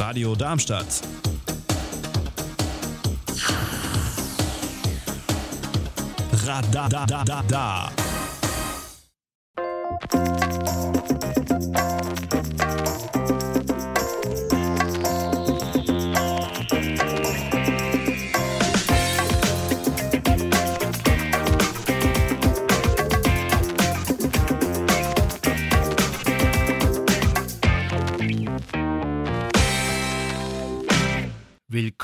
Radio Darmstadt. Radadadada.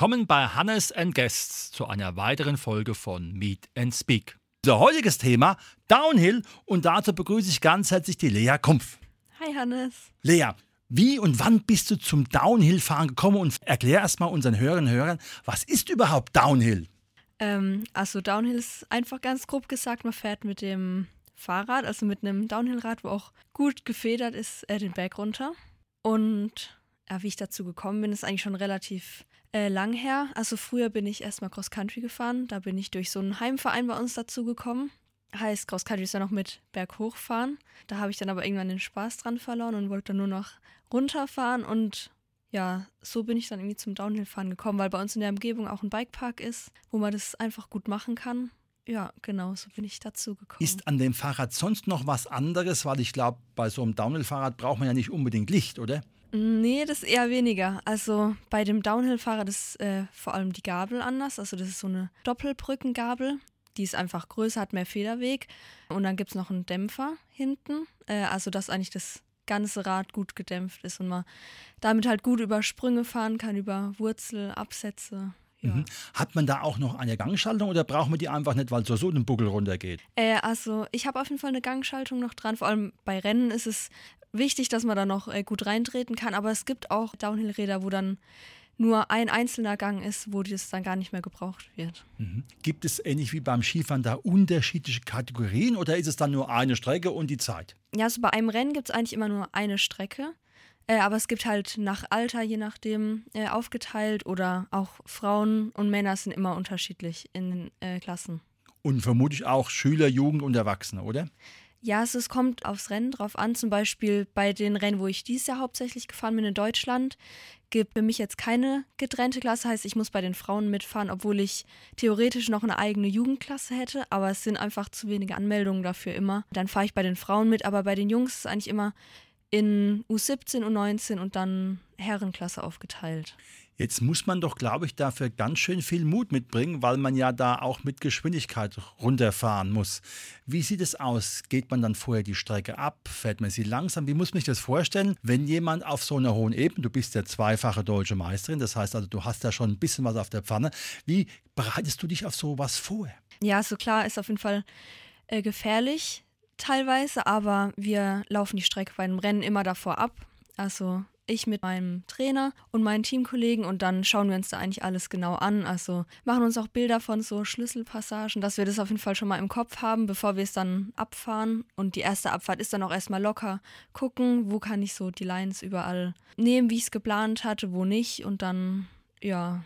Willkommen bei Hannes and Guests zu einer weiteren Folge von Meet and Speak. Unser heutiges Thema Downhill und dazu begrüße ich ganz herzlich die Lea Kumpf. Hi Hannes. Lea, wie und wann bist du zum Downhill-Fahren gekommen und erklär erstmal unseren Hörerinnen und Hörern, was ist überhaupt Downhill? Ähm, also Downhill ist einfach ganz grob gesagt, man fährt mit dem Fahrrad, also mit einem Downhill-Rad, wo auch gut gefedert ist, äh, den Berg runter. Und ja, wie ich dazu gekommen bin, ist eigentlich schon relativ äh, lang her. Also früher bin ich erstmal Cross Country gefahren. Da bin ich durch so einen Heimverein bei uns dazu gekommen. Heißt, Cross Country ist ja noch mit Berghochfahren. Da habe ich dann aber irgendwann den Spaß dran verloren und wollte dann nur noch runterfahren. Und ja, so bin ich dann irgendwie zum Downhill-Fahren gekommen, weil bei uns in der Umgebung auch ein Bikepark ist, wo man das einfach gut machen kann. Ja, genau, so bin ich dazu gekommen. Ist an dem Fahrrad sonst noch was anderes? Weil ich glaube, bei so einem Downhill-Fahrrad braucht man ja nicht unbedingt Licht, oder? Nee, das eher weniger. Also bei dem Downhill-Fahrrad ist äh, vor allem die Gabel anders. Also das ist so eine Doppelbrückengabel. Die ist einfach größer, hat mehr Federweg. Und dann gibt es noch einen Dämpfer hinten. Äh, also dass eigentlich das ganze Rad gut gedämpft ist und man damit halt gut über Sprünge fahren kann, über Wurzel, Absätze. Ja. Mhm. Hat man da auch noch eine Gangschaltung oder braucht man die einfach nicht, weil es so einen Buckel runtergeht? Äh, also ich habe auf jeden Fall eine Gangschaltung noch dran. Vor allem bei Rennen ist es wichtig, dass man da noch äh, gut reintreten kann. Aber es gibt auch Downhill-Räder, wo dann nur ein einzelner Gang ist, wo das dann gar nicht mehr gebraucht wird. Mhm. Gibt es ähnlich wie beim Skifahren da unterschiedliche Kategorien oder ist es dann nur eine Strecke und die Zeit? Ja, also bei einem Rennen gibt es eigentlich immer nur eine Strecke. Äh, aber es gibt halt nach Alter, je nachdem, äh, aufgeteilt oder auch Frauen und Männer sind immer unterschiedlich in den äh, Klassen. Und vermutlich auch Schüler, Jugend und Erwachsene, oder? Ja, also es kommt aufs Rennen drauf an. Zum Beispiel bei den Rennen, wo ich dieses Jahr hauptsächlich gefahren bin in Deutschland, gibt für mich jetzt keine getrennte Klasse. Heißt, ich muss bei den Frauen mitfahren, obwohl ich theoretisch noch eine eigene Jugendklasse hätte. Aber es sind einfach zu wenige Anmeldungen dafür immer. Dann fahre ich bei den Frauen mit, aber bei den Jungs ist es eigentlich immer in U17, U19 und dann Herrenklasse aufgeteilt. Jetzt muss man doch, glaube ich, dafür ganz schön viel Mut mitbringen, weil man ja da auch mit Geschwindigkeit runterfahren muss. Wie sieht es aus? Geht man dann vorher die Strecke ab? Fährt man sie langsam? Wie muss man sich das vorstellen, wenn jemand auf so einer hohen Ebene, du bist ja zweifache deutsche Meisterin, das heißt also, du hast ja schon ein bisschen was auf der Pfanne. Wie bereitest du dich auf sowas vor? Ja, so klar, ist auf jeden Fall äh, gefährlich teilweise, aber wir laufen die Strecke bei einem Rennen immer davor ab. Also ich mit meinem Trainer und meinen Teamkollegen und dann schauen wir uns da eigentlich alles genau an. Also machen uns auch Bilder von so Schlüsselpassagen, dass wir das auf jeden Fall schon mal im Kopf haben, bevor wir es dann abfahren. Und die erste Abfahrt ist dann auch erstmal locker gucken, wo kann ich so die Lines überall nehmen, wie ich es geplant hatte, wo nicht und dann, ja,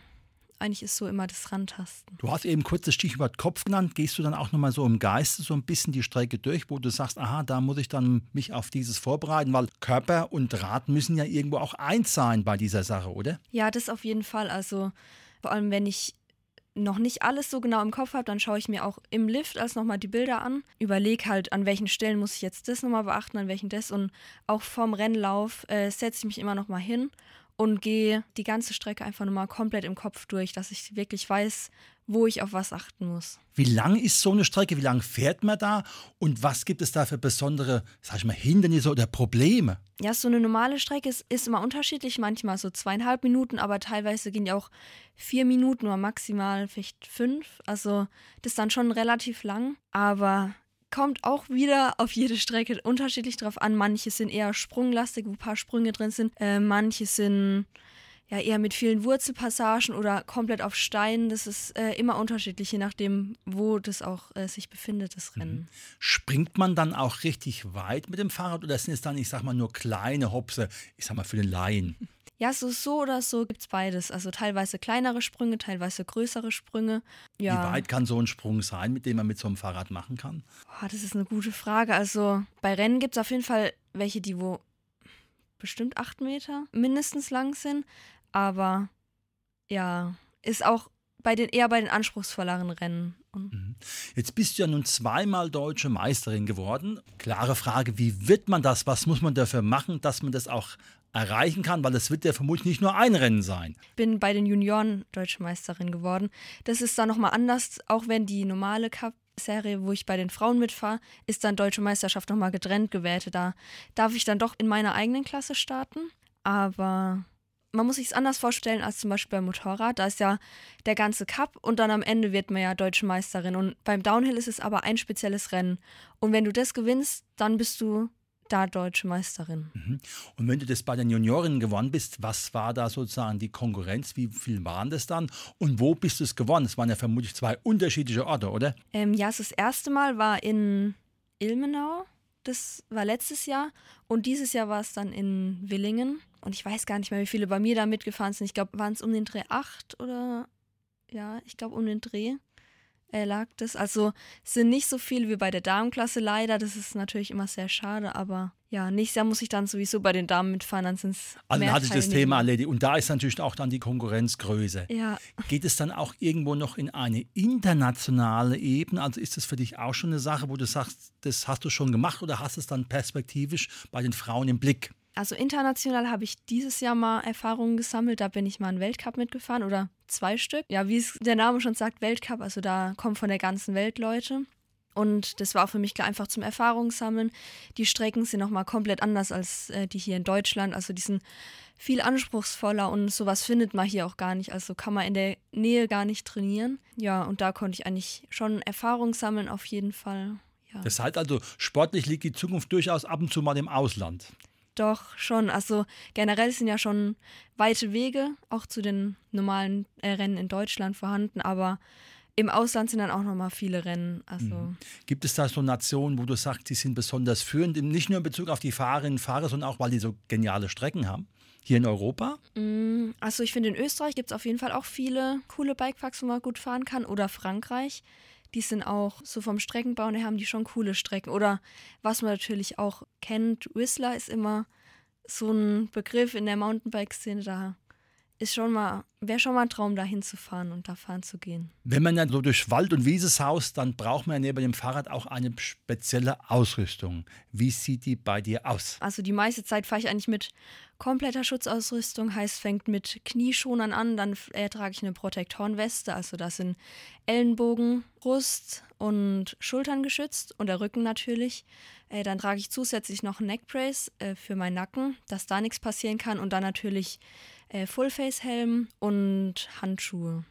eigentlich ist so immer das Rantasten. Du hast eben kurz das Stichwort Kopf genannt. Gehst du dann auch nochmal so im Geiste so ein bisschen die Strecke durch, wo du sagst, aha, da muss ich dann mich auf dieses vorbereiten, weil Körper und Rad müssen ja irgendwo auch eins sein bei dieser Sache, oder? Ja, das auf jeden Fall. Also vor allem, wenn ich noch nicht alles so genau im Kopf habe, dann schaue ich mir auch im Lift als nochmal die Bilder an, überlege halt, an welchen Stellen muss ich jetzt das nochmal beachten, an welchen das und auch vorm Rennlauf äh, setze ich mich immer nochmal hin und gehe die ganze Strecke einfach nochmal komplett im Kopf durch, dass ich wirklich weiß, wo ich auf was achten muss. Wie lang ist so eine Strecke? Wie lang fährt man da? Und was gibt es da für besondere, sag ich mal, Hindernisse oder Probleme? Ja, so eine normale Strecke ist, ist immer unterschiedlich. Manchmal so zweieinhalb Minuten, aber teilweise gehen ja auch vier Minuten oder maximal vielleicht fünf. Also das ist dann schon relativ lang. Aber kommt auch wieder auf jede Strecke unterschiedlich drauf an. Manche sind eher sprunglastig, wo ein paar Sprünge drin sind. Äh, manche sind ja eher mit vielen Wurzelpassagen oder komplett auf Steinen. Das ist äh, immer unterschiedlich, je nachdem, wo das auch äh, sich befindet, das Rennen. Mhm. Springt man dann auch richtig weit mit dem Fahrrad oder sind es dann, ich sag mal, nur kleine Hopse, ich sag mal, für den Laien? Ja, so, so oder so gibt es beides. Also teilweise kleinere Sprünge, teilweise größere Sprünge. Ja. Wie weit kann so ein Sprung sein, mit dem man mit so einem Fahrrad machen kann? Oh, das ist eine gute Frage. Also bei Rennen gibt es auf jeden Fall welche, die wo bestimmt acht Meter mindestens lang sind. Aber ja, ist auch bei den eher bei den anspruchsvolleren Rennen. Mhm. Jetzt bist du ja nun zweimal deutsche Meisterin geworden. Klare Frage, wie wird man das? Was muss man dafür machen, dass man das auch erreichen kann? Weil das wird ja vermutlich nicht nur ein Rennen sein. bin bei den Junioren Deutsche Meisterin geworden. Das ist dann nochmal anders, auch wenn die normale Cup-Serie, wo ich bei den Frauen mitfahre, ist dann Deutsche Meisterschaft nochmal getrennt gewertet. Da darf ich dann doch in meiner eigenen Klasse starten. Aber man muss sich es anders vorstellen als zum Beispiel beim Motorrad. Da ist ja der ganze Cup und dann am Ende wird man ja Deutsche Meisterin. Und beim Downhill ist es aber ein spezielles Rennen. Und wenn du das gewinnst, dann bist du da Deutsche Meisterin. Und wenn du das bei den Juniorinnen gewonnen bist, was war da sozusagen die Konkurrenz? Wie viel waren das dann? Und wo bist du es gewonnen? Es waren ja vermutlich zwei unterschiedliche Orte, oder? Ähm, ja, das erste Mal war in Ilmenau. Das war letztes Jahr. Und dieses Jahr war es dann in Willingen. Und ich weiß gar nicht mehr, wie viele bei mir da mitgefahren sind. Ich glaube, waren es um den Dreh acht oder ja, ich glaube um den Dreh äh, lag das. Also sind nicht so viele wie bei der Damenklasse leider. Das ist natürlich immer sehr schade, aber ja, nächstes Jahr muss ich dann sowieso bei den Damen mitfahren, dann sind es Also dann hatte ich das. Thema erledigt. Und da ist natürlich auch dann die Konkurrenz größer. Ja, Geht es dann auch irgendwo noch in eine internationale Ebene? Also ist das für dich auch schon eine Sache, wo du sagst, das hast du schon gemacht oder hast es dann perspektivisch bei den Frauen im Blick? Also international habe ich dieses Jahr mal Erfahrungen gesammelt. Da bin ich mal einen Weltcup mitgefahren oder zwei Stück. Ja, wie es der Name schon sagt, Weltcup. Also da kommen von der ganzen Welt Leute. Und das war auch für mich klar einfach zum Erfahrungssammeln. Die Strecken sind nochmal komplett anders als äh, die hier in Deutschland. Also die sind viel anspruchsvoller und sowas findet man hier auch gar nicht. Also kann man in der Nähe gar nicht trainieren. Ja, und da konnte ich eigentlich schon Erfahrung sammeln auf jeden Fall. Ja. Das heißt also, sportlich liegt die Zukunft durchaus ab und zu mal im Ausland. Doch, schon. Also generell sind ja schon weite Wege auch zu den normalen äh, Rennen in Deutschland vorhanden, aber im Ausland sind dann auch nochmal viele Rennen. Also Gibt es da so Nationen, wo du sagst, die sind besonders führend, nicht nur in Bezug auf die Fahrerinnen und Fahrer, sondern auch, weil die so geniale Strecken haben? Hier in Europa? Mm, Also ich finde, in Österreich gibt es auf jeden Fall auch viele coole Bikeparks, wo man gut fahren kann. Oder Frankreich. Die sind auch so vom Streckenbau her haben die schon coole Strecken. Oder was man natürlich auch kennt, Whistler ist immer so ein Begriff in der Mountainbike-Szene. Da ist schon mal, wäre schon mal ein Traum, da hinzufahren und da fahren zu gehen. Wenn man dann so durch Wald und Wiese saust, dann braucht man ja neben dem Fahrrad auch eine spezielle Ausrüstung. Wie sieht die bei dir aus? Also die meiste Zeit fahre ich eigentlich mit kompletter Schutzausrüstung, heißt fängt mit Knieschonern an, dann äh, trage ich eine Protektorenweste, also da sind Ellenbogen, Brust und Schultern geschützt und der Rücken natürlich. Äh, dann trage ich zusätzlich noch einen Neckbrace äh, für meinen Nacken, dass da nichts passieren kann und dann natürlich äh, Fullface-Helm und Handschuhe.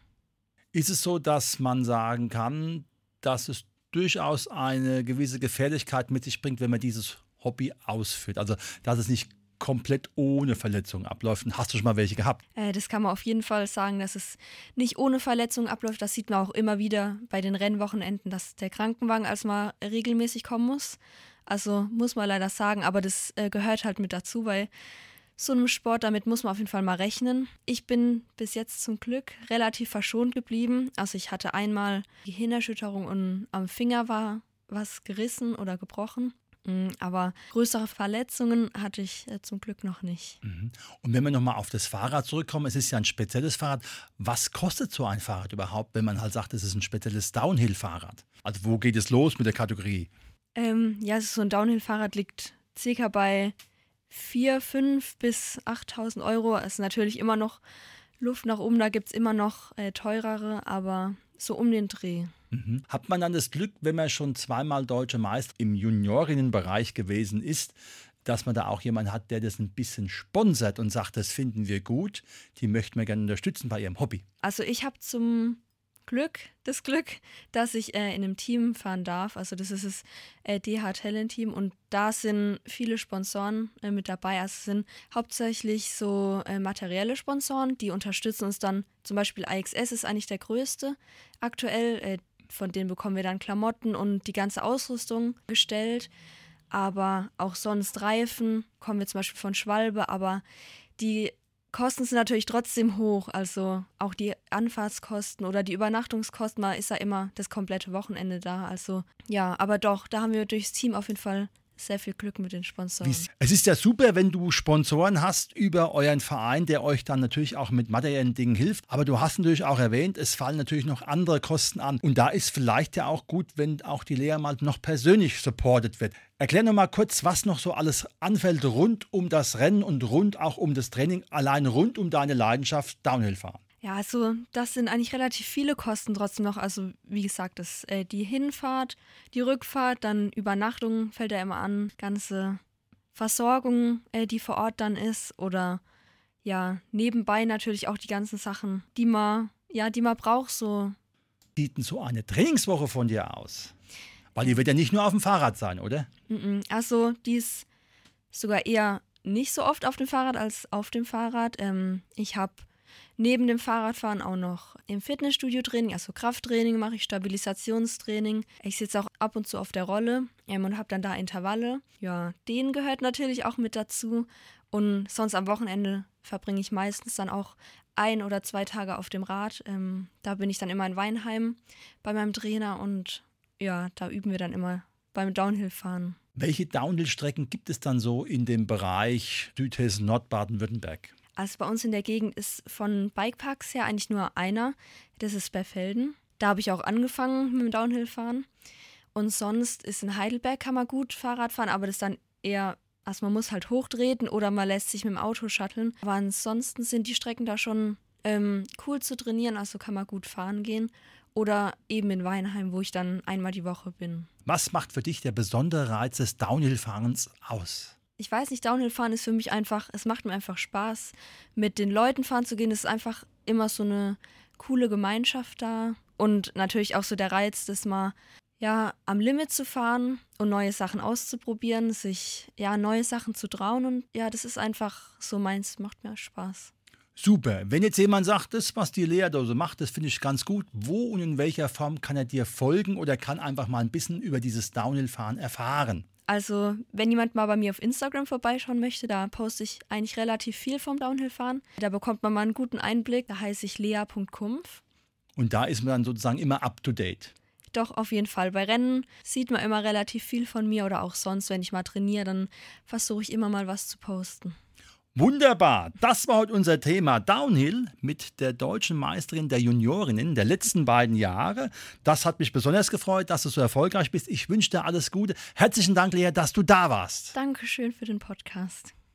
Ist es so, dass man sagen kann, dass es durchaus eine gewisse Gefährlichkeit mit sich bringt, wenn man dieses Hobby ausführt? Also, dass es nicht komplett ohne Verletzung abläuft. Und hast du schon mal welche gehabt? Äh, das kann man auf jeden Fall sagen, dass es nicht ohne Verletzung abläuft. Das sieht man auch immer wieder bei den Rennwochenenden, dass der Krankenwagen als mal regelmäßig kommen muss. Also muss man leider sagen, aber das äh, gehört halt mit dazu, weil so einem Sport, damit muss man auf jeden Fall mal rechnen. Ich bin bis jetzt zum Glück relativ verschont geblieben. Also ich hatte einmal Gehirnerschütterung und am Finger war was gerissen oder gebrochen. Mm, Aber größere Verletzungen hatte ich äh, zum Glück noch nicht. Und wenn wir nochmal auf das Fahrrad zurückkommen, es ist ja ein spezielles Fahrrad. Was kostet so ein Fahrrad überhaupt, wenn man halt sagt, es ist ein spezielles Downhill-Fahrrad? Also wo geht es los mit der Kategorie? Ähm, ja, so ein Downhill-Fahrrad liegt circa bei 4, 5 bis 8.000 Euro. Es ist natürlich immer noch Luft nach oben, da gibt es immer noch äh, teurere, aber so um den Dreh. Mhm. Hat man dann das Glück, wenn man schon zweimal deutsche Meister im Juniorinnenbereich gewesen ist, dass man da auch jemanden hat, der das ein bisschen sponsert und sagt, das finden wir gut, die möchten wir gerne unterstützen bei ihrem Hobby. Also ich habe zum Glück, das Glück, dass ich äh, in einem Team fahren darf. Also das ist das äh, DH Talent Team und da sind viele Sponsoren äh, mit dabei. Also es sind hauptsächlich so äh, materielle Sponsoren, die unterstützen uns dann. Zum Beispiel AXS ist eigentlich der größte aktuell. Äh, von denen bekommen wir dann Klamotten und die ganze Ausrüstung gestellt. Aber auch sonst Reifen kommen wir zum Beispiel von Schwalbe, aber die Kosten sind natürlich trotzdem hoch. Also auch die Anfahrtskosten oder die Übernachtungskosten, man ist ja immer das komplette Wochenende da. Also ja, aber doch, da haben wir durchs Team auf jeden Fall sehr viel Glück mit den Sponsoren. Es ist ja super, wenn du Sponsoren hast über euren Verein, der euch dann natürlich auch mit materiellen Dingen hilft. Aber du hast natürlich auch erwähnt, es fallen natürlich noch andere Kosten an. Und da ist vielleicht ja auch gut, wenn auch die Lea mal noch persönlich supportet wird. Erklär noch mal kurz, was noch so alles anfällt rund um das Rennen und rund auch um das Training, allein rund um deine Leidenschaft Downhill fahren. Ja, also das sind eigentlich relativ viele Kosten trotzdem noch. Also wie gesagt, das, äh, die Hinfahrt, die Rückfahrt, dann Übernachtung fällt ja immer an, ganze Versorgung, äh, die vor Ort dann ist oder ja, nebenbei natürlich auch die ganzen Sachen, die man, ja, die man braucht, so Sieht denn so eine Trainingswoche von dir aus? Weil die wird ja nicht nur auf dem Fahrrad sein, oder? Also, die ist sogar eher nicht so oft auf dem Fahrrad als auf dem Fahrrad. Ähm, ich habe neben dem Fahrradfahren auch noch im Fitnessstudio Training, also Krafttraining mache ich, Stabilisationstraining. Ich sitze auch ab und zu auf der Rolle ähm, und habe dann da Intervalle. Ja, den gehört natürlich auch mit dazu. Und sonst am Wochenende verbringe ich meistens dann auch ein oder zwei Tage auf dem Rad. Ähm, da bin ich dann immer in Weinheim bei meinem Trainer und ja, da üben wir dann immer beim Downhill-Fahren. Welche Downhill-Strecken gibt es dann so in dem Bereich Südhessen, Nordbaden-Württemberg? Also bei uns in der Gegend ist von Bikeparks her eigentlich nur einer. Das ist Berfelden. Da habe ich auch angefangen mit dem Downhill-Fahren. Und sonst ist in Heidelberg kann man gut Fahrrad fahren, aber das ist dann eher, also man muss halt hochtreten oder man lässt sich mit dem Auto shutteln. Aber ansonsten sind die Strecken da schon ähm, cool zu trainieren, also kann man gut fahren gehen. Oder eben in Weinheim, wo ich dann einmal die Woche bin. Was macht für dich der besondere Reiz des Downhill-Fahrens aus? Ich weiß nicht, Downhill-Fahren ist für mich einfach, es macht mir einfach Spaß, mit den Leuten fahren zu gehen. Es ist einfach immer so eine coole Gemeinschaft da. Und natürlich auch so der Reiz, das mal ja, am Limit zu fahren und neue Sachen auszuprobieren, sich ja neue Sachen zu trauen. Und ja, das ist einfach so meins, macht mir Spaß. Super. Wenn jetzt jemand sagt, das, was die Leerdose macht, das finde ich ganz gut, wo und in welcher Form kann er dir folgen oder kann einfach mal ein bisschen über dieses Downhill-Fahren erfahren? Also, wenn jemand mal bei mir auf Instagram vorbeischauen möchte, da poste ich eigentlich relativ viel vom Downhill-Fahren. Da bekommt man mal einen guten Einblick. Da heiße ich lea.kumpf. Und da ist man dann sozusagen immer up to date. Doch, auf jeden Fall. Bei Rennen sieht man immer relativ viel von mir oder auch sonst, wenn ich mal trainiere, dann versuche ich immer mal was zu posten. Wunderbar. Das war heute unser Thema Downhill mit der deutschen Meisterin der Juniorinnen der letzten beiden Jahre. Das hat mich besonders gefreut, dass du so erfolgreich bist. Ich wünsche dir alles Gute. Herzlichen Dank, Lea, dass du da warst. Dankeschön für den Podcast.